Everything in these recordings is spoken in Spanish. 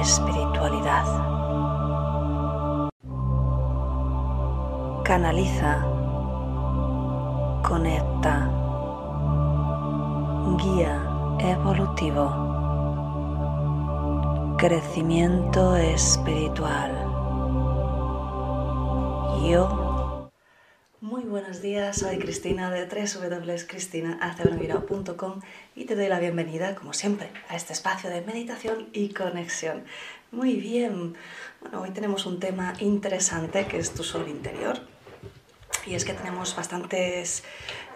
espiritualidad. Canaliza. Conecta. Guía evolutivo. Crecimiento espiritual. Yo. Buenos días, soy Cristina de www.cristinaacebromiro.com y te doy la bienvenida, como siempre, a este espacio de meditación y conexión. Muy bien, bueno, hoy tenemos un tema interesante que es tu sol interior. Y es que tenemos bastantes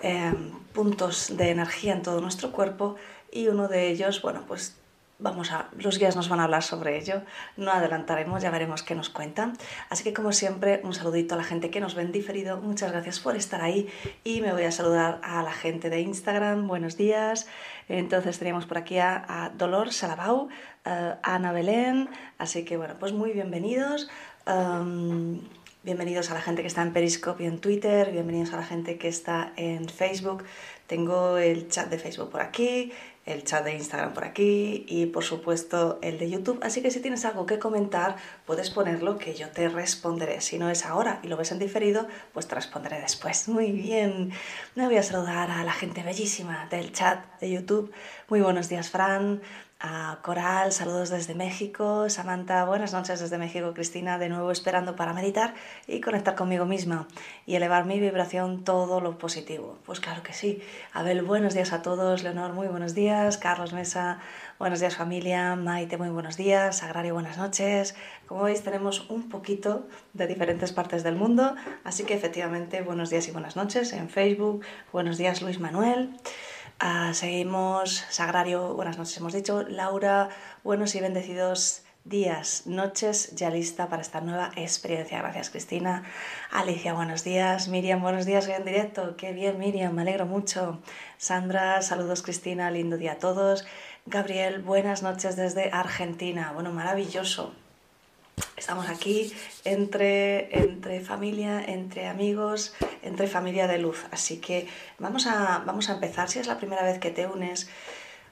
eh, puntos de energía en todo nuestro cuerpo y uno de ellos, bueno, pues Vamos a, los guías nos van a hablar sobre ello, no adelantaremos, ya veremos qué nos cuentan. Así que como siempre, un saludito a la gente que nos ven diferido, muchas gracias por estar ahí y me voy a saludar a la gente de Instagram, buenos días. Entonces teníamos por aquí a, Dolor Salabau, a Ana Belén, así que bueno, pues muy bienvenidos. bienvenidos a la gente que está en Periscope y en Twitter, bienvenidos a la gente que está en Facebook. Tengo el chat de Facebook por aquí, el chat de Instagram por aquí y por supuesto el de YouTube. Así que si tienes algo que comentar, puedes ponerlo que yo te responderé. Si no es ahora y lo ves en diferido, pues te responderé después. Muy bien. Me voy a saludar a la gente bellísima del chat de YouTube. Muy buenos días, Fran Coral, saludos desde México, Samantha, buenas noches desde México, Cristina, de nuevo esperando para meditar y conectar conmigo misma y elevar mi vibración todo lo positivo. Pues claro que sí. Abel, buenos días a todos, Leonor, muy buenos días, Carlos Mesa, buenos días familia, Maite, muy buenos días, Sagrario, buenas noches. Como veis tenemos un poquito de diferentes partes del mundo, así que efectivamente buenos días y buenas noches en Facebook, buenos días Luis Manuel. Ah, seguimos, Sagrario, buenas noches hemos dicho, Laura, buenos y bendecidos días, noches, ya lista para esta nueva experiencia. Gracias Cristina. Alicia, buenos días. Miriam, buenos días, hoy en directo. Qué bien Miriam, me alegro mucho. Sandra, saludos Cristina, lindo día a todos. Gabriel, buenas noches desde Argentina. Bueno, maravilloso. Estamos aquí entre, entre familia, entre amigos, entre familia de luz. Así que vamos a, vamos a empezar. Si es la primera vez que te unes,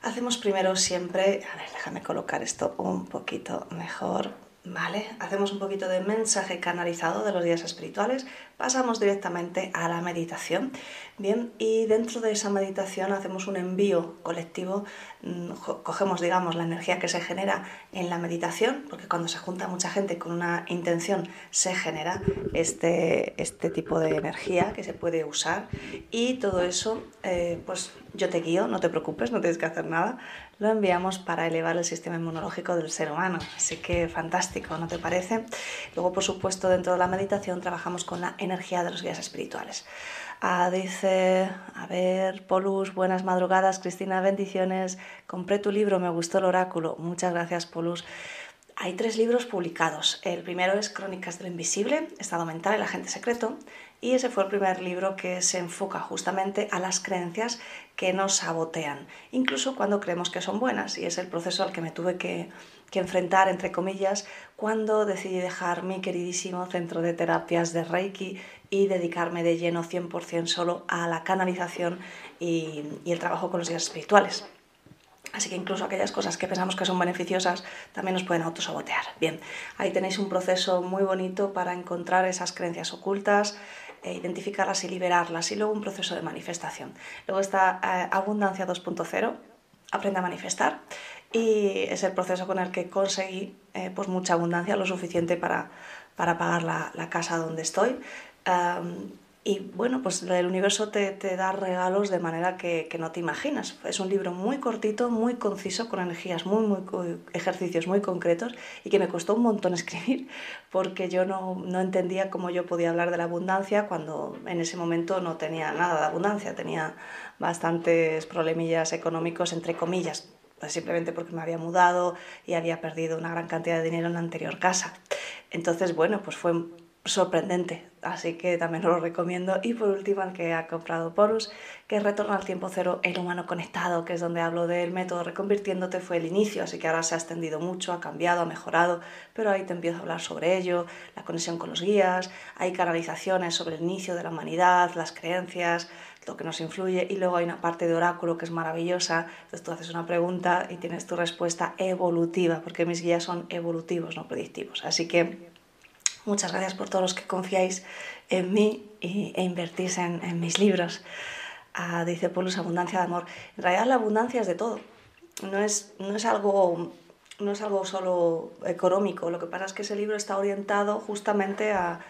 hacemos primero siempre... A ver, déjame colocar esto un poquito mejor. ¿Vale? Hacemos un poquito de mensaje canalizado de los días espirituales, pasamos directamente a la meditación, ¿bien? Y dentro de esa meditación hacemos un envío colectivo, mm, cogemos, digamos, la energía que se genera en la meditación, porque cuando se junta mucha gente con una intención se genera este, este tipo de energía que se puede usar y todo eso, eh, pues yo te guío, no te preocupes, no tienes que hacer nada, lo enviamos para elevar el sistema inmunológico del ser humano. Así que fantástico, ¿no te parece? Luego, por supuesto, dentro de la meditación trabajamos con la energía de los guías espirituales. Ah, dice, a ver, Polus, buenas madrugadas, Cristina, bendiciones. Compré tu libro, me gustó el oráculo. Muchas gracias, Polus. Hay tres libros publicados. El primero es Crónicas de lo Invisible, Estado Mental, el Agente Secreto, y ese fue el primer libro que se enfoca justamente a las creencias que nos sabotean, incluso cuando creemos que son buenas, y es el proceso al que me tuve que, enfrentar, entre comillas, cuando decidí dejar mi queridísimo centro de terapias de Reiki y dedicarme de lleno 100% solo a la canalización y, el trabajo con los guías espirituales. Así que incluso aquellas cosas que pensamos que son beneficiosas también nos pueden autosabotear. Bien, ahí tenéis un proceso muy bonito para encontrar esas creencias ocultas, identificarlas y liberarlas y luego un proceso de manifestación. Luego está eh, Abundancia 2.0, aprende a manifestar y es el proceso con el que conseguí eh, pues mucha abundancia, lo suficiente para, para pagar la casa donde estoy. Y bueno, pues el universo te, te da regalos de manera que, que, no te imaginas. Es un libro muy cortito, muy conciso, con energías, muy, muy, ejercicios muy concretos y que me costó un montón escribir porque yo no, no entendía cómo yo podía hablar de la abundancia cuando en ese momento no tenía nada de abundancia, tenía bastantes problemillas económicos, entre comillas, pues simplemente porque me había mudado y había perdido una gran cantidad de dinero en la anterior casa. Entonces, bueno, pues fue sorprendente, así que también os lo recomiendo. Y por último, el que ha comprado Porus, que es Retorno al Tiempo Cero, el humano conectado, que es donde hablo del método reconvirtiéndote, fue el inicio, así que ahora se ha extendido mucho, ha cambiado, ha mejorado, pero ahí te empiezo a hablar sobre ello, la conexión con los guías, hay canalizaciones sobre el inicio de la humanidad, las creencias, lo que nos influye, y luego hay una parte de oráculo que es maravillosa, entonces tú haces una pregunta y tienes tu respuesta evolutiva, porque mis guías son evolutivos, no predictivos. Así que Muchas gracias por todos los que confiáis en mí e invertís en, mis libros. Ah, dice Polus, abundancia de amor. En realidad la abundancia es de todo. No es, no es algo no es algo solo económico, lo que pasa es que ese libro está orientado justamente a,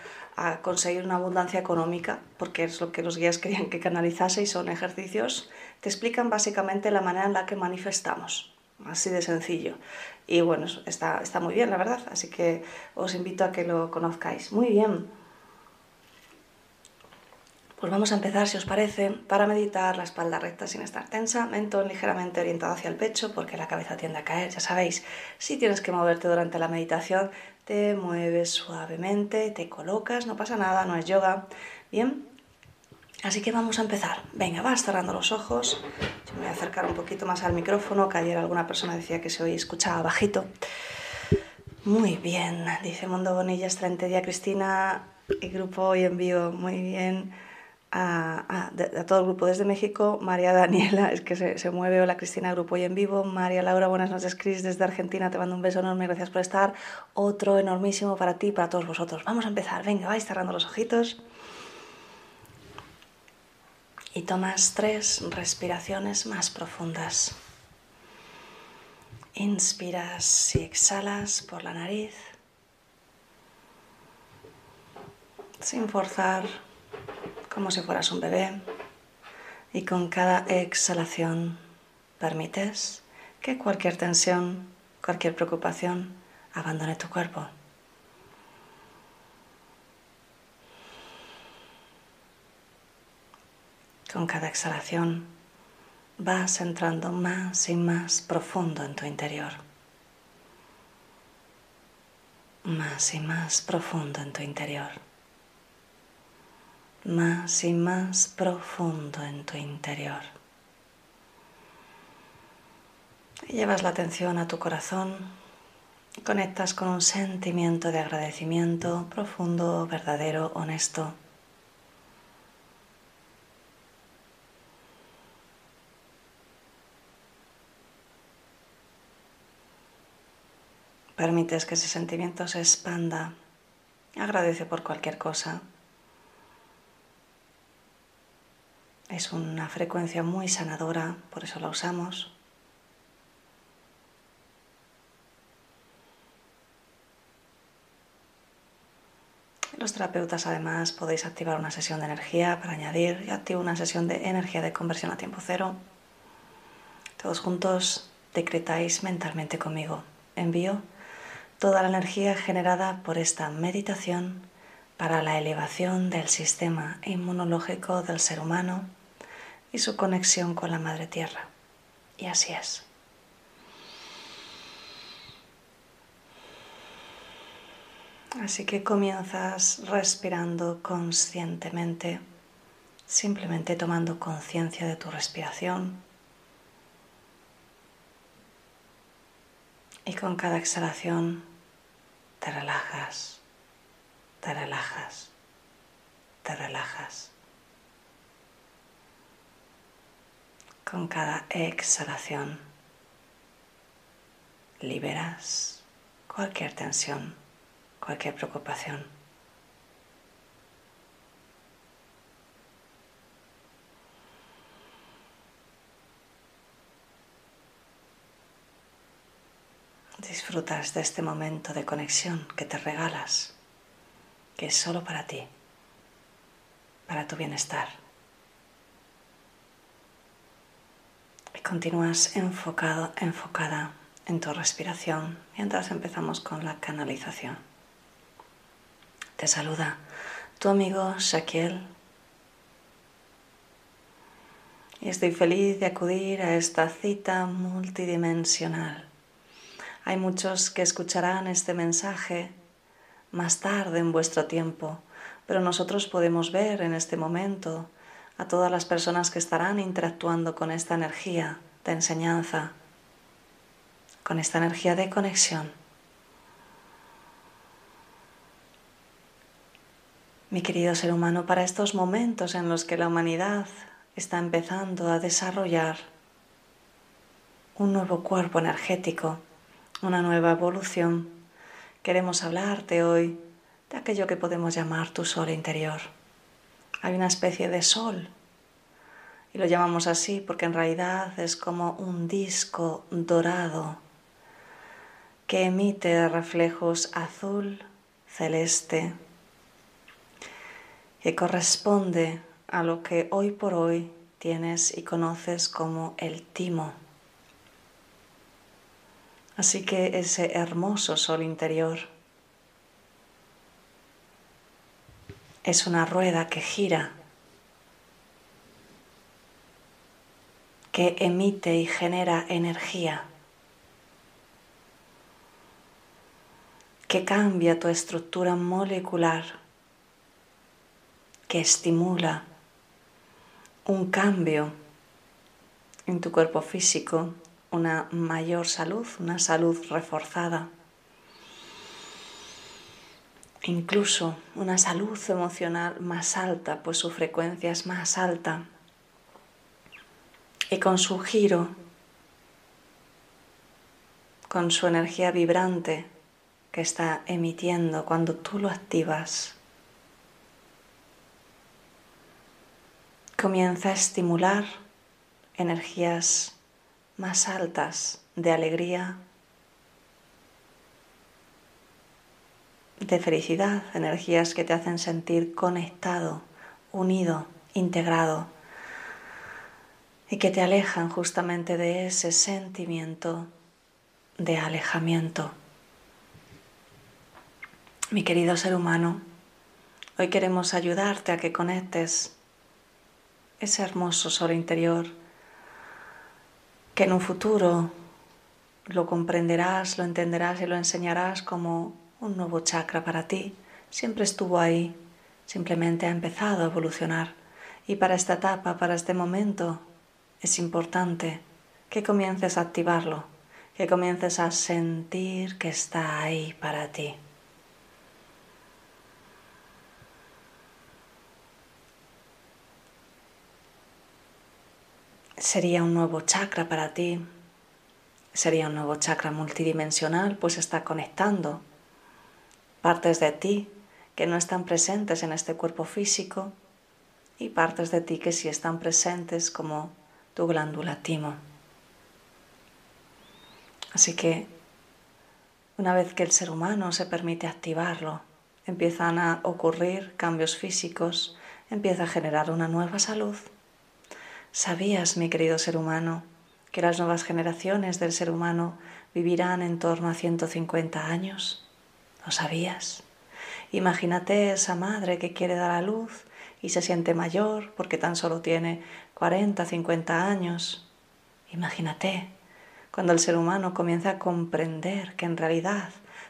conseguir una abundancia económica, porque es lo que los guías querían que canalizase y son ejercicios que explican básicamente la manera en la que manifestamos así de sencillo. Y bueno, está, está muy bien, la verdad, así que os invito a que lo conozcáis. Muy bien. Pues vamos a empezar, si os parece, para meditar la espalda recta sin estar tensa, mentón ligeramente orientado hacia el pecho porque la cabeza tiende a caer, ya sabéis. Si tienes que moverte durante la meditación, te mueves suavemente, te colocas, no pasa nada, no es yoga. Bien, Así que vamos a empezar. Venga, vas cerrando los ojos. Yo me voy a acercar un poquito más al micrófono, que ayer alguna persona decía que se hoy escuchaba bajito. Muy bien, dice Mundo Bonilla, excelente día Cristina y grupo hoy en vivo. Muy bien. A, todo el grupo desde México, María Daniela, es que se, se, mueve, hola Cristina, grupo hoy en vivo, María Laura, buenas noches Cris, desde Argentina, te mando un beso enorme, gracias por estar, otro enormísimo para ti y para todos vosotros. Vamos a empezar, venga, vais cerrando los ojitos y tomas tres respiraciones más profundas. Inspiras y exhalas por la nariz sin forzar, como si fueras un bebé. Y con cada exhalación permites que cualquier tensión, cualquier preocupación abandone tu cuerpo. Con cada exhalación vas entrando más y más profundo en tu interior. Más y más profundo en tu interior. Más y más profundo en tu interior. Y llevas la atención a tu corazón. Conectas con un sentimiento de agradecimiento profundo, verdadero, honesto Permites que ese sentimiento se expanda. Agradece por cualquier cosa. Es una frecuencia muy sanadora, por eso la usamos. Los terapeutas además podéis activar una sesión de energía para añadir. Yo activo una sesión de energía de conversión a tiempo cero. Todos juntos decretáis mentalmente conmigo. Envío toda la energía generada por esta meditación para la elevación del sistema inmunológico del ser humano y su conexión con la Madre Tierra. Y así es. Así que comienzas respirando conscientemente, simplemente tomando conciencia de tu respiración. Y con cada exhalación te relajas, te relajas, te relajas. Con cada exhalación liberas cualquier tensión cualquier preocupación. Disfrutas de este momento de conexión que te regalas, que es solo para ti, para tu bienestar. Y continúas enfocado, enfocada en tu respiración mientras empezamos con la canalización. Te saluda tu amigo Shaquiel. Y estoy feliz de acudir a esta cita multidimensional. Hay muchos que escucharán este mensaje más tarde en vuestro tiempo, pero nosotros podemos ver en este momento a todas las personas que estarán interactuando con esta energía de enseñanza, con esta energía de conexión. Mi querido ser humano, para estos momentos en los que la humanidad está empezando a desarrollar un nuevo cuerpo energético, una nueva evolución, queremos hablarte hoy de aquello que podemos llamar tu sol interior. Hay una especie de sol y lo llamamos así porque en realidad es como un disco dorado que emite reflejos azul, celeste, que corresponde a lo que hoy por hoy tienes y conoces como el timo. Así que ese hermoso sol interior es una rueda que gira, que emite y genera energía, que cambia tu estructura molecular que estimula un cambio en tu cuerpo físico, una mayor salud, una salud reforzada, incluso una salud emocional más alta, pues su frecuencia es más alta. Y con su giro, con su energía vibrante que está emitiendo cuando tú lo activas, comienza a estimular energías más altas de alegría, de felicidad, energías que te hacen sentir conectado, unido, integrado y que te alejan justamente de ese sentimiento de alejamiento. Mi querido ser humano, hoy queremos ayudarte a que conectes ese hermoso sol interior que en un futuro lo comprenderás, lo entenderás y lo enseñarás como un nuevo chakra para ti. Siempre estuvo ahí, simplemente ha empezado a evolucionar. Y para esta etapa, para este momento, es importante que comiences a activarlo, que comiences a sentir que está ahí para ti. Sería un nuevo chakra para ti, sería un nuevo chakra multidimensional, pues está conectando partes de ti que no están presentes en este cuerpo físico y partes de ti que sí están presentes como tu glándula timo. Así que una vez que el ser humano se permite activarlo, empiezan a ocurrir cambios físicos, empieza a generar una nueva salud. ¿Sabías, mi querido ser humano, que las nuevas generaciones del ser humano vivirán en torno a 150 años? ¿Lo sabías? Imagínate esa madre que quiere dar a luz y se siente mayor porque tan solo tiene 40, 50 años. Imagínate cuando el ser humano comienza a comprender que en realidad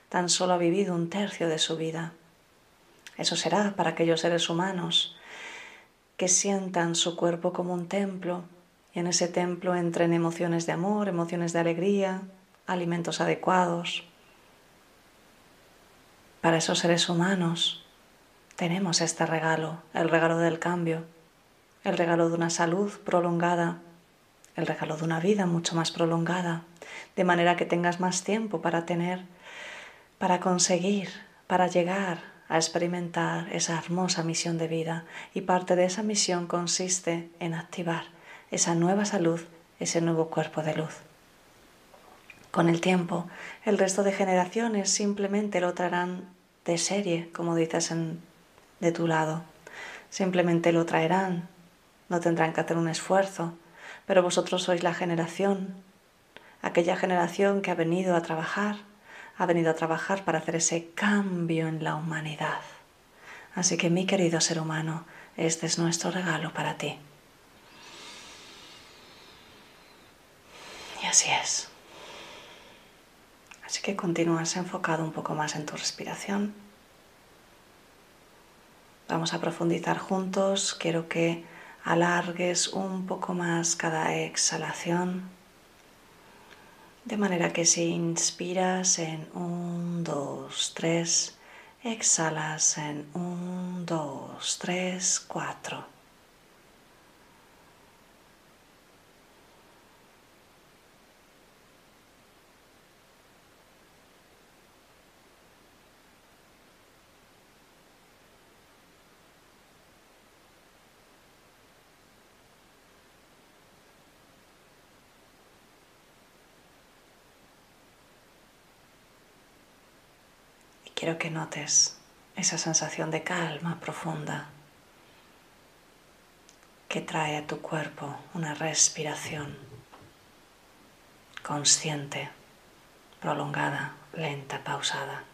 tan solo ha vivido un tercio de su vida. Eso será para aquellos seres humanos que sientan su cuerpo como un templo y en ese templo entren emociones de amor, emociones de alegría, alimentos adecuados. Para esos seres humanos tenemos este regalo, el regalo del cambio, el regalo de una salud prolongada, el regalo de una vida mucho más prolongada, de manera que tengas más tiempo para tener, para conseguir, para llegar a experimentar esa hermosa misión de vida. Y parte de esa misión consiste en activar esa nueva salud, ese nuevo cuerpo de luz. Con el tiempo, el resto de generaciones simplemente lo traerán de serie, como dices de tu lado. Simplemente lo traerán, no tendrán que hacer un esfuerzo, pero vosotros sois la generación, aquella generación que ha venido a trabajar, ha venido a trabajar para hacer ese cambio en la humanidad. Así que mi querido ser humano, este es nuestro regalo para ti. Y así es. Así que continúas enfocado un poco más en tu respiración. Vamos a profundizar juntos. Quiero que alargues un poco más cada exhalación. De manera que si inspiras en un, dos, tres, exhalas en un, dos, tres, cuatro. Quiero que notes esa sensación de calma profunda que trae a tu cuerpo una respiración consciente, prolongada, lenta, pausada.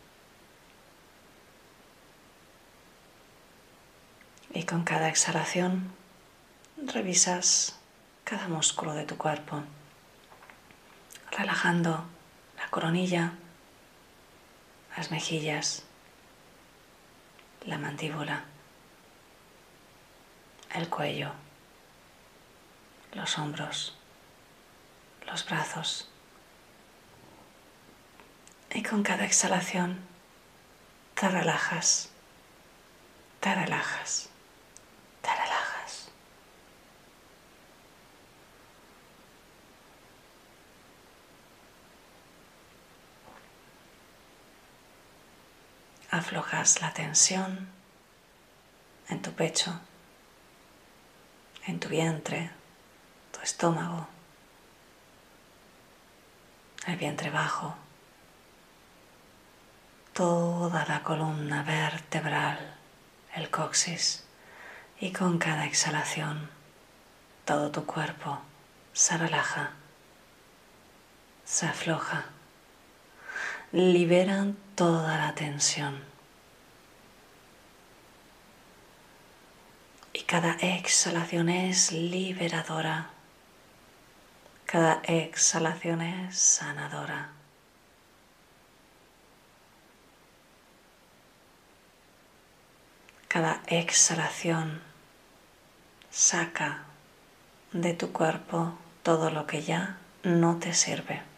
Y con cada exhalación revisas cada músculo de tu cuerpo, relajando la coronilla, las mejillas, la mandíbula, el cuello, los hombros, los brazos. Y con cada exhalación te relajas, te relajas, te relajas. Aflojas la tensión en tu pecho, en tu vientre, tu estómago, el vientre bajo, toda la columna vertebral, el coxis y con cada exhalación todo tu cuerpo se relaja, se afloja liberan toda la tensión. Y cada exhalación es liberadora. Cada exhalación es sanadora. Cada exhalación saca de tu cuerpo todo lo que ya no te sirve.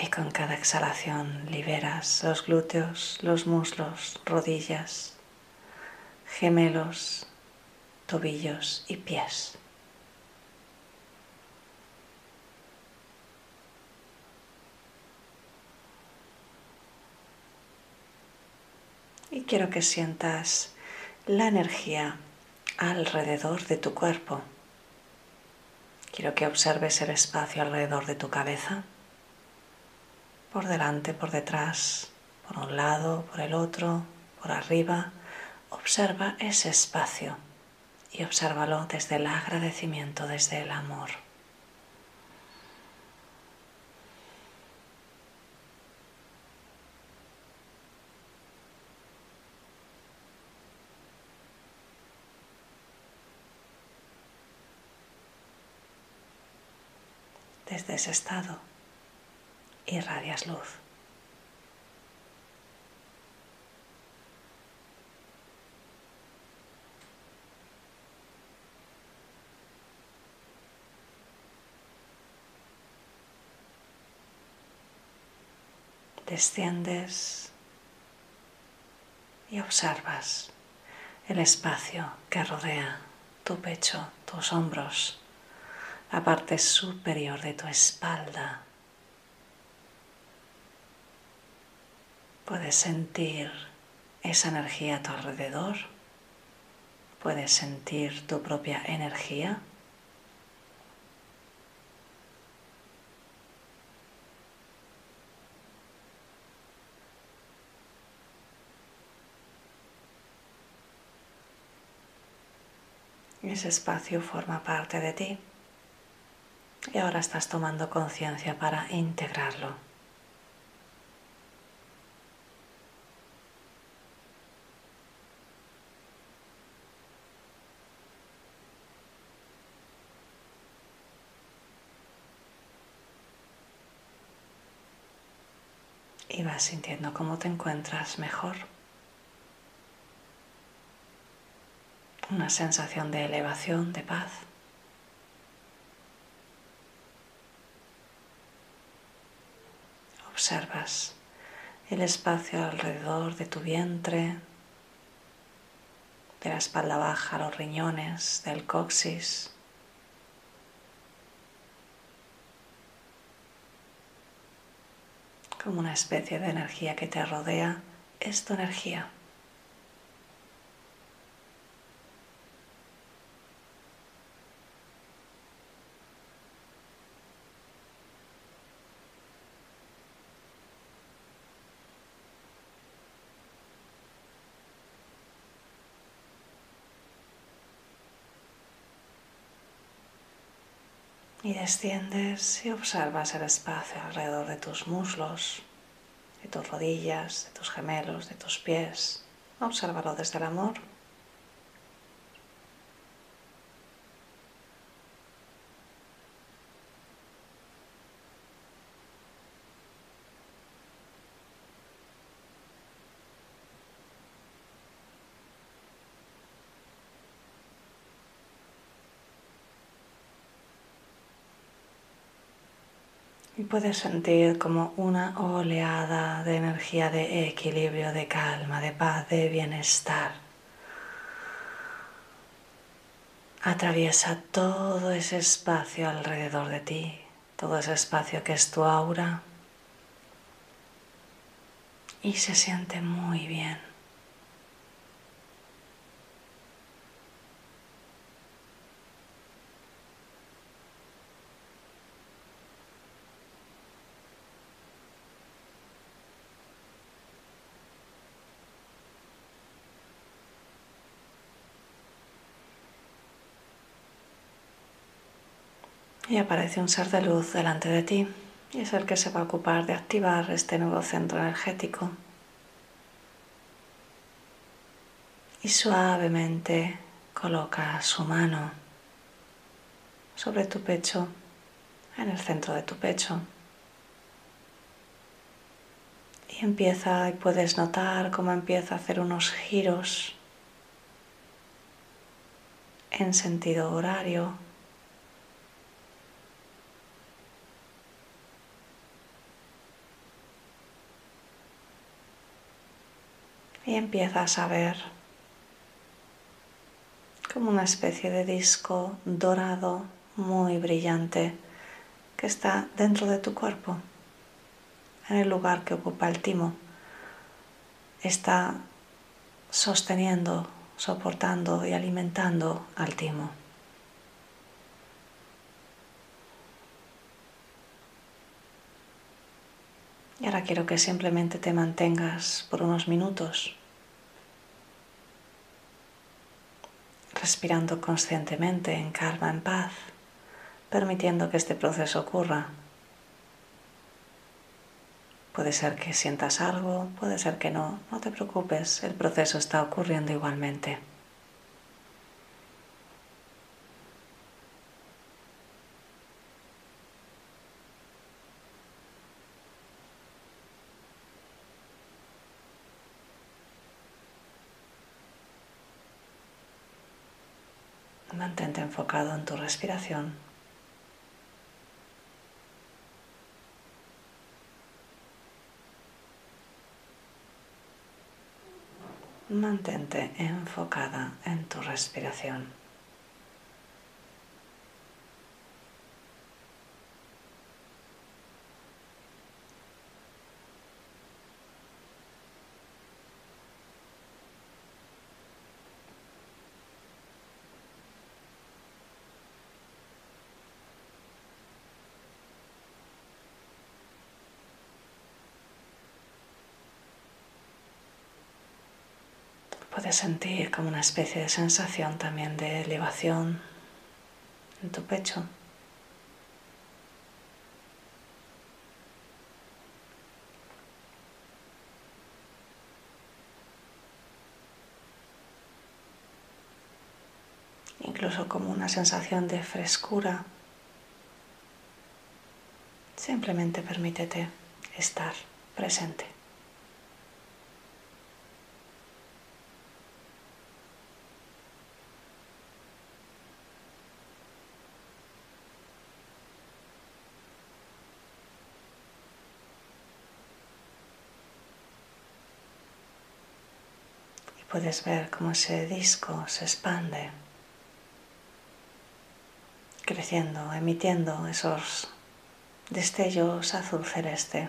y con cada exhalación liberas los glúteos, los muslos, rodillas, gemelos, tobillos y pies. Y quiero que sientas la energía alrededor de tu cuerpo. Quiero que observes el espacio alrededor de tu cabeza por delante, por detrás, por un lado, por el otro, por arriba. Observa ese espacio y obsérvalo desde el agradecimiento, desde el amor. Desde ese estado irradias luz. desciendes y observas el espacio que rodea tu pecho, tus hombros, la parte superior de tu espalda. Puedes sentir esa energía a tu alrededor. Puedes sentir tu propia energía. Ese espacio forma parte de ti y ahora estás tomando conciencia para integrarlo. Y vas sintiendo cómo te encuentras mejor. una sensación de elevación, de paz. Observas el espacio alrededor de tu vientre, de la espalda baja, los riñones, del coxis. Como una especie de energía que te rodea, es tu energía. Y desciendes y observas el espacio alrededor de tus muslos, de tus rodillas, de tus gemelos, de tus pies. Obsérvalo desde el amor. Y puedes sentir como una oleada de energía de equilibrio, de calma, de paz, de bienestar. Atraviesa todo ese espacio alrededor de ti, todo ese espacio que es tu aura. Y se siente muy bien. Y aparece un ser de luz delante de ti y es el que se va a ocupar de activar este nuevo centro energético. Y suavemente coloca su mano sobre tu pecho, en el centro de tu pecho. Y empieza, y puedes notar cómo empieza a hacer unos giros en sentido horario y empiezas a ver como una especie de disco dorado muy brillante que está dentro de tu cuerpo, en el lugar que ocupa el timo. Está sosteniendo, soportando y alimentando al timo. Y ahora quiero que simplemente te mantengas por unos minutos respirando conscientemente en calma, en paz, permitiendo que este proceso ocurra. Puede ser que sientas algo, puede ser que no, no te preocupes, el proceso está ocurriendo igualmente. Mantente enfocado en tu respiración. Mantente enfocada en tu respiración. Puedes sentir como una especie de sensación también de elevación en tu pecho. Incluso como una sensación de frescura. Simplemente permítete estar presente. Puedes ver cómo ese disco se expande, creciendo, emitiendo esos destellos azul celeste.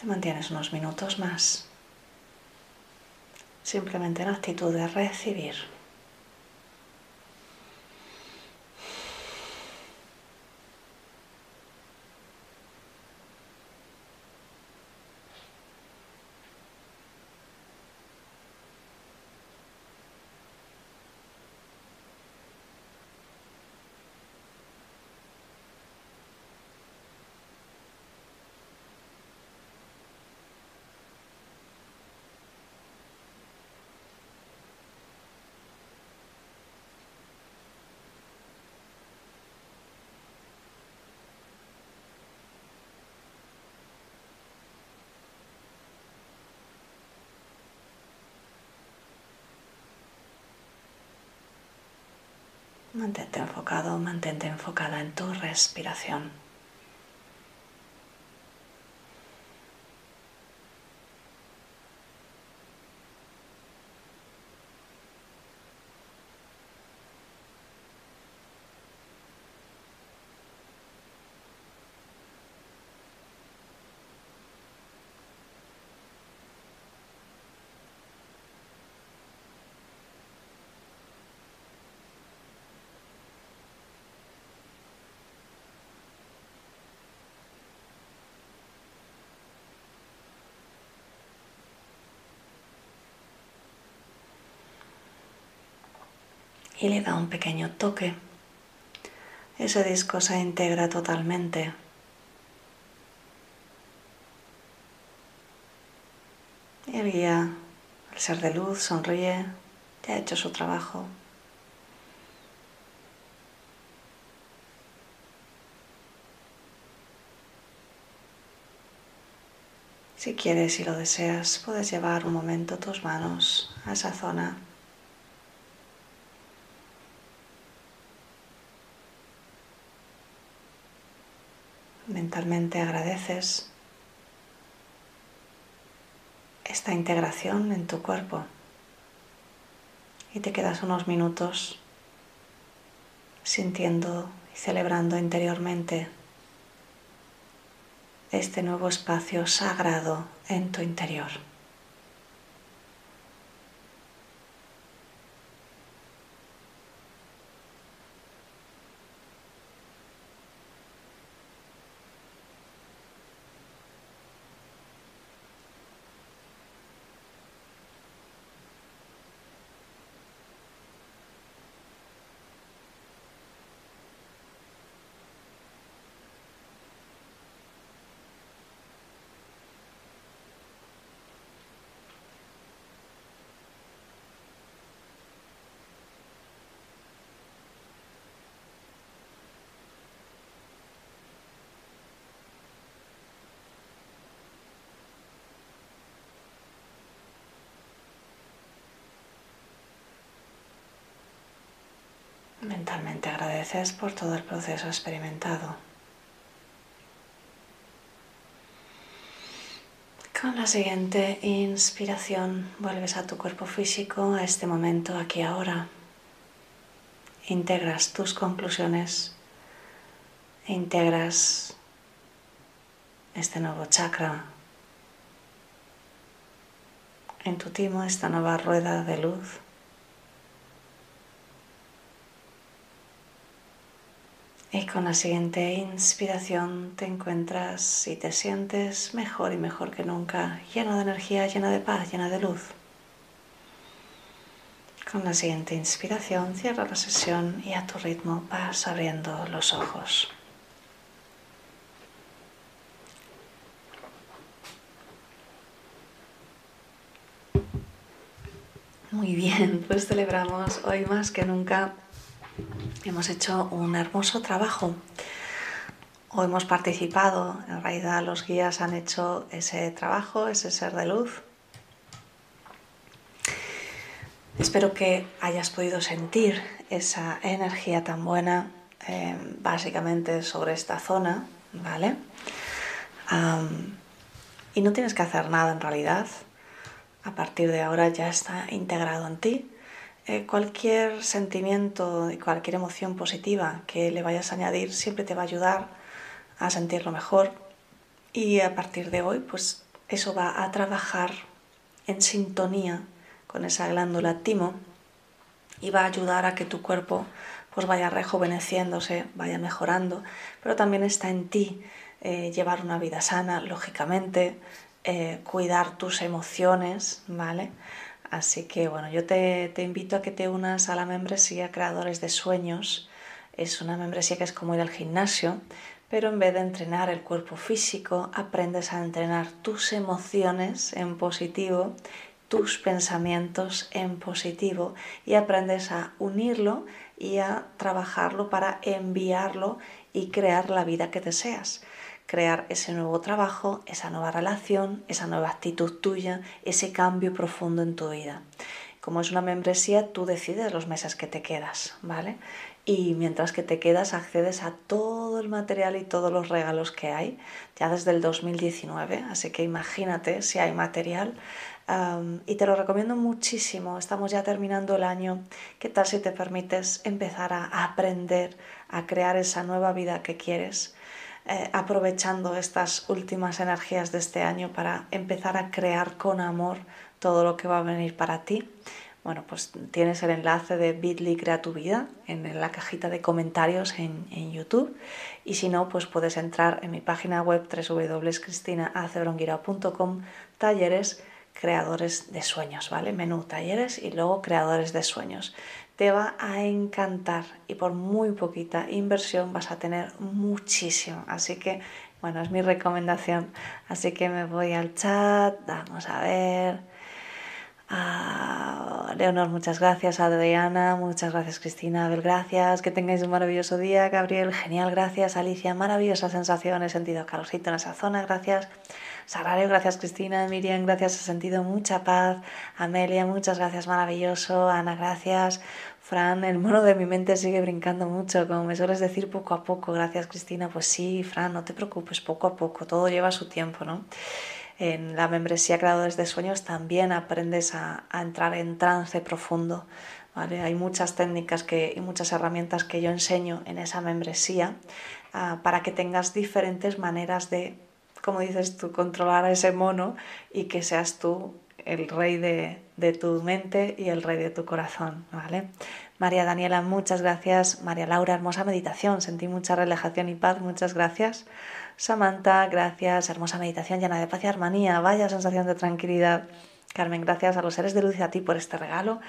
Te mantienes unos minutos más, simplemente en actitud de recibir. Mantente enfocado, mantente enfocada en tu respiración. Y le da un pequeño toque. Ese disco se integra totalmente. Y el guía, el ser de luz, sonríe, ya ha hecho su trabajo. Si quieres y lo deseas, puedes llevar un momento tus manos a esa zona mentalmente agradeces esta integración en tu cuerpo y te quedas unos minutos sintiendo y celebrando interiormente este nuevo espacio sagrado en tu interior. Mentalmente agradeces por todo el proceso experimentado. Con la siguiente inspiración vuelves a tu cuerpo físico, a este momento, aquí ahora. Integras tus conclusiones, integras este nuevo chakra en tu timo, esta nueva rueda de luz. Y con la siguiente inspiración te encuentras y te sientes mejor y mejor que nunca, lleno de energía, lleno de paz, llena de luz. Con la siguiente inspiración cierra la sesión y a tu ritmo vas abriendo los ojos. Muy bien, pues celebramos hoy más que nunca Hemos hecho un hermoso trabajo o hemos participado, en realidad los guías han hecho ese trabajo, ese ser de luz. Espero que hayas podido sentir esa energía tan buena eh, básicamente sobre esta zona, ¿vale? y no tienes que hacer nada en realidad. A partir de ahora ya está integrado en ti eh, cualquier sentimiento y cualquier emoción positiva que le vayas a añadir siempre te va a ayudar a sentirlo mejor y a partir de hoy pues eso va a trabajar en sintonía con esa glándula timo y va a ayudar a que tu cuerpo pues vaya rejuveneciéndose, vaya mejorando, pero también está en ti eh, llevar una vida sana, lógicamente, eh, cuidar tus emociones, ¿vale? Así que bueno, yo te, invito a que te unas a la membresía Creadores de Sueños. Es una membresía que es como ir al gimnasio, pero en vez de entrenar el cuerpo físico, aprendes a entrenar tus emociones en positivo, tus pensamientos en positivo y aprendes a unirlo y a trabajarlo para enviarlo y crear la vida que deseas crear ese nuevo trabajo, esa nueva relación, esa nueva actitud tuya, ese cambio profundo en tu vida. Como es una membresía, tú decides los meses que te quedas, ¿vale? Y mientras que te quedas, accedes a todo el material y todos los regalos que hay, ya desde el 2019, así que imagínate si hay material. y te lo recomiendo muchísimo, estamos ya terminando el año. ¿Qué tal si te permites empezar a aprender a crear esa nueva vida que quieres? Eh, aprovechando estas últimas energías de este año para empezar a crear con amor todo lo que va a venir para ti. Bueno, pues tienes el enlace de Bitly Crea tu Vida en la cajita de comentarios en, YouTube. Y si no, pues puedes entrar en mi página web www.cristinacebronguira.com talleres creadores de sueños, ¿vale? Menú talleres y luego creadores de sueños te va a encantar y por muy poquita inversión vas a tener muchísimo. Así que, bueno, es mi recomendación. Así que me voy al chat, vamos a ver. Ah, Leonor, muchas gracias. Adriana, muchas gracias. Cristina, Abel, gracias. Que tengáis un maravilloso día. Gabriel, genial, gracias. Alicia, maravillosa sensación. He sentido calorcito en esa zona, gracias. Sagrario, gracias Cristina, Miriam, gracias, he sentido mucha paz. Amelia, muchas gracias, maravilloso. Ana, gracias. Fran, el mono de mi mente sigue brincando mucho, como me sueles decir poco a poco. Gracias Cristina, pues sí, Fran, no te preocupes, poco a poco, todo lleva su tiempo, ¿no? En la membresía Creadores de Sueños también aprendes a, entrar en trance profundo. ¿vale? Hay muchas técnicas que, y muchas herramientas que yo enseño en esa membresía ah, para que tengas diferentes maneras de como dices tú, controlar a ese mono y que seas tú el rey de, tu mente y el rey de tu corazón, ¿vale? María Daniela, muchas gracias. María Laura, hermosa meditación, sentí mucha relajación y paz, muchas gracias. Samantha, gracias, hermosa meditación llena de paz y armonía, vaya sensación de tranquilidad. Carmen, gracias a los seres de luz y a ti por este regalo.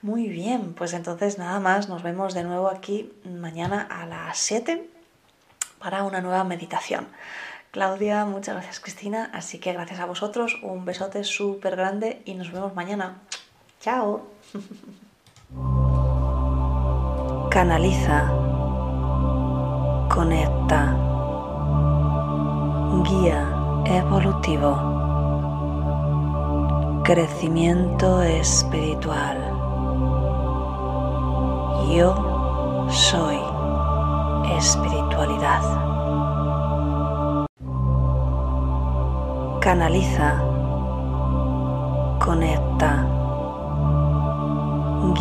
Muy bien, pues entonces nada más, nos vemos de nuevo aquí mañana a las 7 para una nueva meditación. Claudia, muchas gracias Cristina, así que gracias a vosotros, un besote súper grande y nos vemos mañana. Chao. Canaliza. Conecta. Guía evolutivo. Crecimiento espiritual. Yo Soy espiritualidad. Canaliza. Conecta